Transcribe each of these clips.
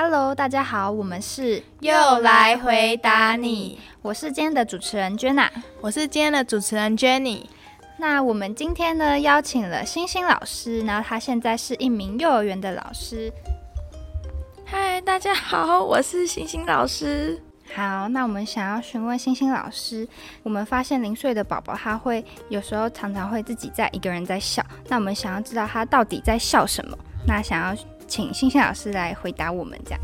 Hello，大家好，我们是又来回答你，我是今天的主持人 Jenna，我是今天的主持人 Jenny。那我们今天呢邀请了星星老师，然后他现在是一名幼儿园的老师。嗨，大家好，我是星星老师。好，那我们想要询问星星老师，我们发现零岁的宝宝他会有时候常常会自己在一个人在笑，那我们想要知道他到底在笑什么？那想要请星星老师来回答我们这样。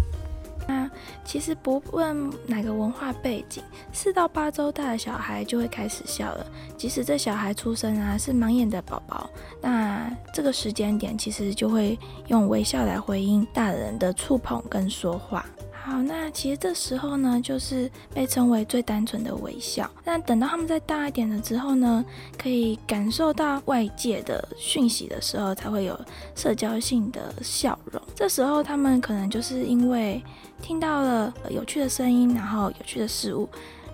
那其实不问哪个文化背景，四到八周大的小孩就会开始笑了。即使这小孩出生啊是盲眼的宝宝，那这个时间点其实就会用微笑来回应大人的触碰跟说话。好，那其实这时候呢，就是被称为最单纯的微笑。那等到他们再大一点了之后呢，可以感受到外界的讯息的时候，才会有社交性的笑容。这时候他们可能就是因为听到了有趣的声音，然后有趣的事物，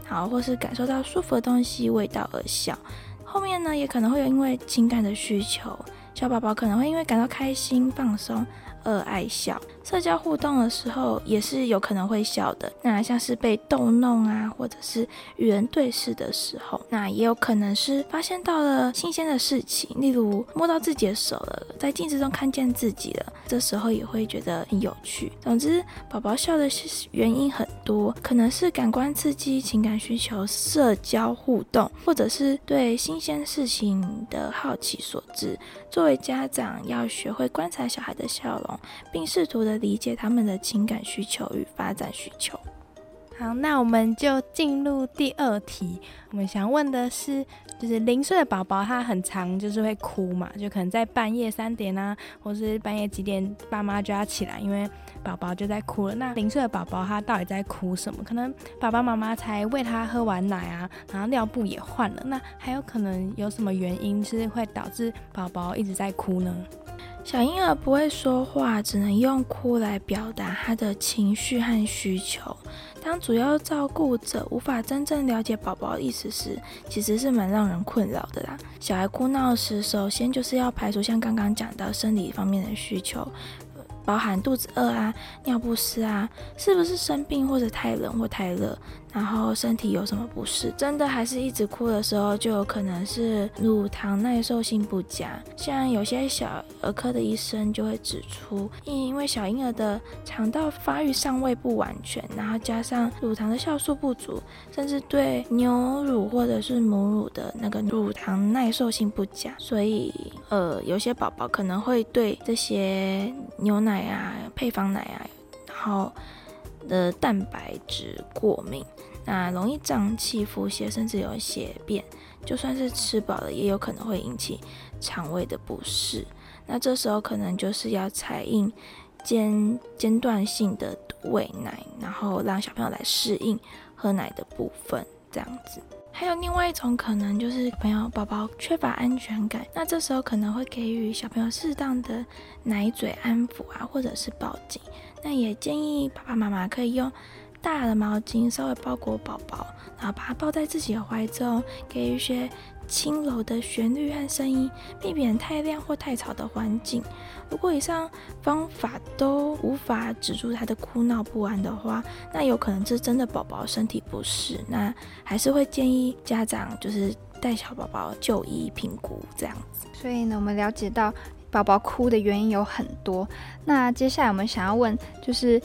好，或是感受到舒服的东西味道而笑。后面呢，也可能会有因为情感的需求，小宝宝可能会因为感到开心、放松。而爱笑，社交互动的时候也是有可能会笑的。那像是被逗弄啊，或者是与人对视的时候，那也有可能是发现到了新鲜的事情，例如摸到自己的手了，在镜子中看见自己了，这时候也会觉得很有趣。总之，宝宝笑的原因很多，可能是感官刺激、情感需求、社交互动，或者是对新鲜事情的好奇所致。作为家长，要学会观察小孩的笑容。并试图的理解他们的情感需求与发展需求。好，那我们就进入第二题。我们想问的是，就是零岁的宝宝他很常就是会哭嘛，就可能在半夜三点啊，或是半夜几点，爸妈就要起来，因为宝宝就在哭了。那零岁的宝宝他到底在哭什么？可能爸爸妈妈才喂他喝完奶啊，然后尿布也换了，那还有可能有什么原因是会导致宝宝一直在哭呢？小婴儿不会说话，只能用哭来表达他的情绪和需求。当主要照顾者无法真正了解宝宝的意思时，其实是蛮让人困扰的啦。小孩哭闹时，首先就是要排除像刚刚讲到生理方面的需求。包含肚子饿啊、尿不湿啊，是不是生病或者太冷或太热，然后身体有什么不适？真的还是一直哭的时候，就有可能是乳糖耐受性不佳。像有些小儿科的医生就会指出，因为小婴儿的肠道发育尚未不完全，然后加上乳糖的酵素不足，甚至对牛乳或者是母乳的那个乳糖耐受性不佳，所以呃，有些宝宝可能会对这些牛奶。啊，配方奶啊，然后的蛋白质过敏，那容易胀气、腹泻，甚至有血便。就算是吃饱了，也有可能会引起肠胃的不适。那这时候可能就是要采用间间断性的喂奶，然后让小朋友来适应喝奶的部分，这样子。还有另外一种可能，就是朋友宝宝缺乏安全感，那这时候可能会给予小朋友适当的奶嘴安抚啊，或者是抱紧。那也建议爸爸妈妈可以用大的毛巾稍微包裹宝宝，然后把它抱在自己的怀中，给予一些。轻柔的旋律和声音，避免太亮或太吵的环境。如果以上方法都无法止住他的哭闹不安的话，那有可能是真的宝宝身体不适。那还是会建议家长就是带小宝宝就医评估这样子。所以呢，我们了解到宝宝哭的原因有很多。那接下来我们想要问就是。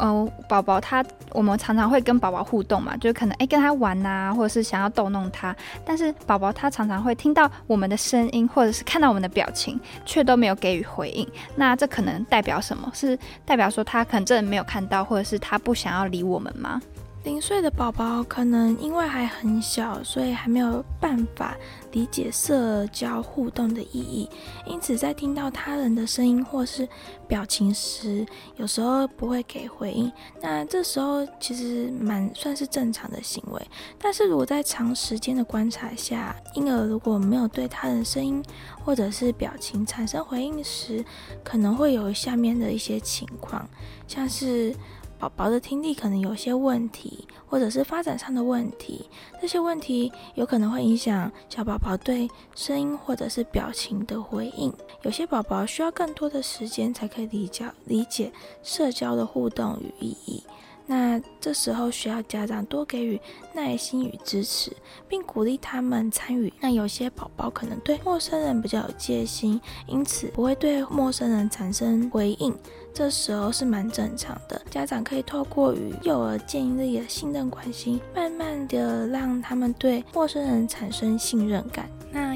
嗯，宝宝他，我们常常会跟宝宝互动嘛，就可能哎跟他玩呐，或者是想要逗弄他，但是宝宝他常常会听到我们的声音，或者是看到我们的表情，却都没有给予回应。那这可能代表什么？是代表说他可能真的没有看到，或者是他不想要理我们吗？零岁的宝宝可能因为还很小，所以还没有办法理解社交互动的意义，因此在听到他人的声音或是表情时，有时候不会给回应。那这时候其实蛮算是正常的行为。但是如果在长时间的观察下，婴儿如果没有对他人声音或者是表情产生回应时，可能会有下面的一些情况，像是。宝宝的听力可能有些问题，或者是发展上的问题，这些问题有可能会影响小宝宝对声音或者是表情的回应。有些宝宝需要更多的时间才可以理解理解社交的互动与意义。那这时候需要家长多给予耐心与支持，并鼓励他们参与。那有些宝宝可能对陌生人比较有戒心，因此不会对陌生人产生回应。这时候是蛮正常的，家长可以透过与幼儿建立的信任关系，慢慢的让他们对陌生人产生信任感。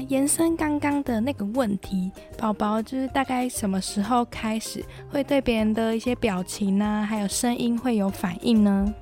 延伸刚刚的那个问题，宝宝就是大概什么时候开始会对别人的一些表情呢，还有声音会有反应呢？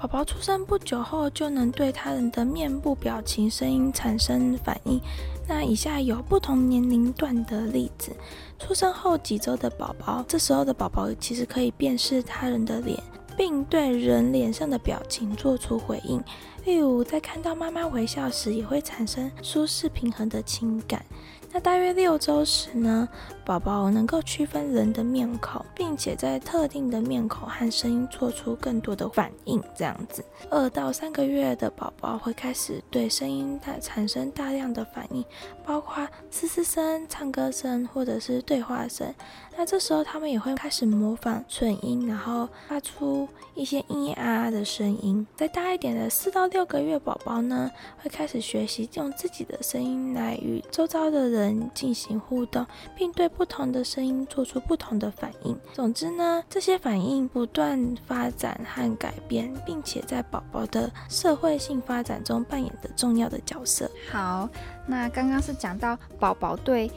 宝宝出生不久后就能对他人的面部表情、声音产生反应。那以下有不同年龄段的例子：出生后几周的宝宝，这时候的宝宝其实可以辨识他人的脸，并对人脸上的表情做出回应。例如，在看到妈妈微笑时，也会产生舒适平衡的情感。那大约六周时呢，宝宝能够区分人的面孔，并且在特定的面孔和声音做出更多的反应。这样子，二到三个月的宝宝会开始对声音大产生大量的反应，包括嘶嘶声、唱歌声或者是对话声。那这时候他们也会开始模仿唇音，然后发出一些咿咿啊啊的声音。再大一点的四到六个月宝宝呢，会开始学习用自己的声音来与周遭的人进行互动，并对不同的声音做出不同的反应。总之呢，这些反应不断发展和改变，并且在宝宝的社会性发展中扮演着重要的角色。好，那刚刚是讲到宝宝对。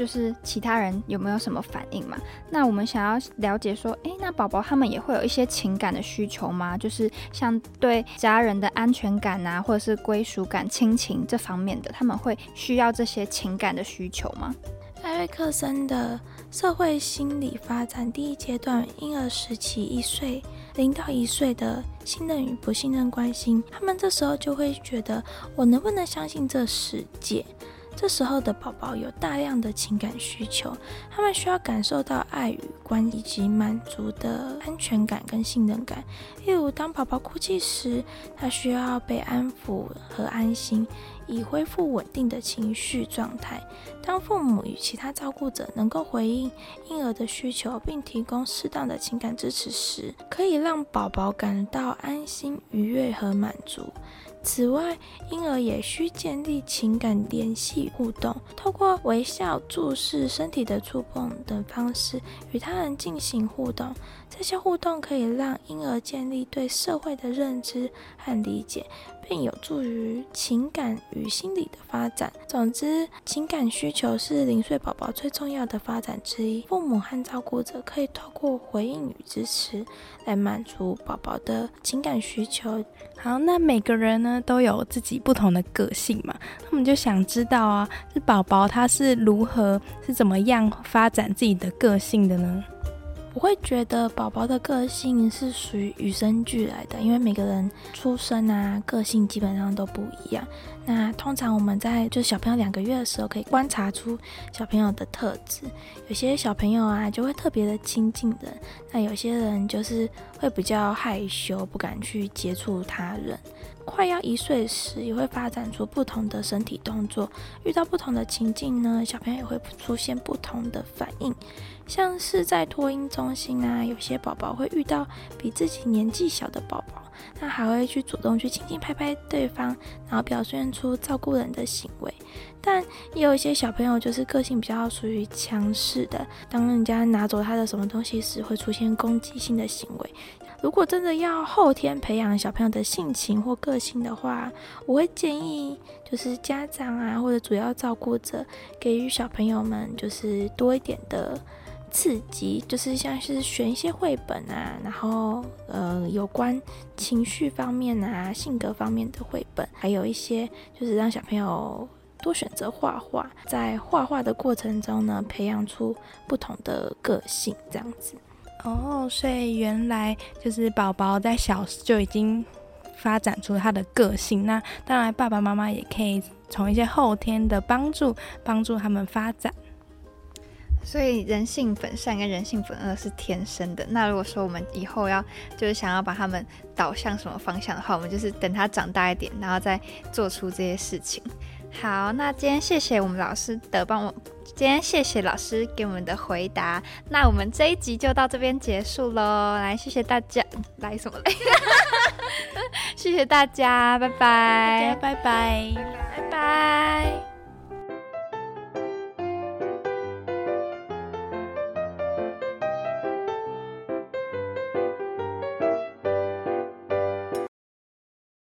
就是其他人有没有什么反应嘛？那我们想要了解说，诶，那宝宝他们也会有一些情感的需求吗？就是像对家人的安全感啊，或者是归属感、亲情这方面的，他们会需要这些情感的需求吗？艾瑞克森的社会心理发展第一阶段，婴儿时期一岁零到一岁的信任与不信任关系，他们这时候就会觉得，我能不能相信这世界？这时候的宝宝有大量的情感需求，他们需要感受到爱与关以及满足的安全感跟信任感。例如，当宝宝哭泣时，他需要被安抚和安心，以恢复稳定的情绪状态。当父母与其他照顾者能够回应婴儿的需求，并提供适当的情感支持时，可以让宝宝感到安心、愉悦和满足。此外，婴儿也需建立情感联系互动，透过微笑、注视、身体的触碰等方式与他人进行互动。这些互动可以让婴儿建立对社会的认知和理解。并有助于情感与心理的发展。总之，情感需求是零岁宝宝最重要的发展之一。父母和照顾者可以透过回应与支持来满足宝宝的情感需求。好，那每个人呢都有自己不同的个性嘛？那我们就想知道啊，这宝宝他是如何是怎么样发展自己的个性的呢？我会觉得宝宝的个性是属于与生俱来的，因为每个人出生啊，个性基本上都不一样。那通常我们在就小朋友两个月的时候，可以观察出小朋友的特质。有些小朋友啊，就会特别的亲近人；那有些人就是会比较害羞，不敢去接触他人。快要一岁时，也会发展出不同的身体动作。遇到不同的情境呢，小朋友也会出现不同的反应。像是在托婴中心啊，有些宝宝会遇到比自己年纪小的宝宝，那还会去主动去轻轻拍拍对方，然后表现出照顾人的行为。但也有一些小朋友就是个性比较属于强势的，当人家拿走他的什么东西时，会出现攻击性的行为。如果真的要后天培养小朋友的性情或个个性的话，我会建议就是家长啊或者主要照顾者给予小朋友们就是多一点的。刺激就是像是选一些绘本啊，然后呃有关情绪方面啊、性格方面的绘本，还有一些就是让小朋友多选择画画，在画画的过程中呢，培养出不同的个性，这样子。哦，所以原来就是宝宝在小时就已经发展出他的个性，那当然爸爸妈妈也可以从一些后天的帮助帮助他们发展。所以人性本善跟人性本恶是天生的。那如果说我们以后要就是想要把他们导向什么方向的话，我们就是等他长大一点，然后再做出这些事情。好，那今天谢谢我们老师的帮我，今天谢谢老师给我们的回答。那我们这一集就到这边结束喽。来，谢谢大家，来什么来？谢谢大家，拜拜，拜拜，拜拜。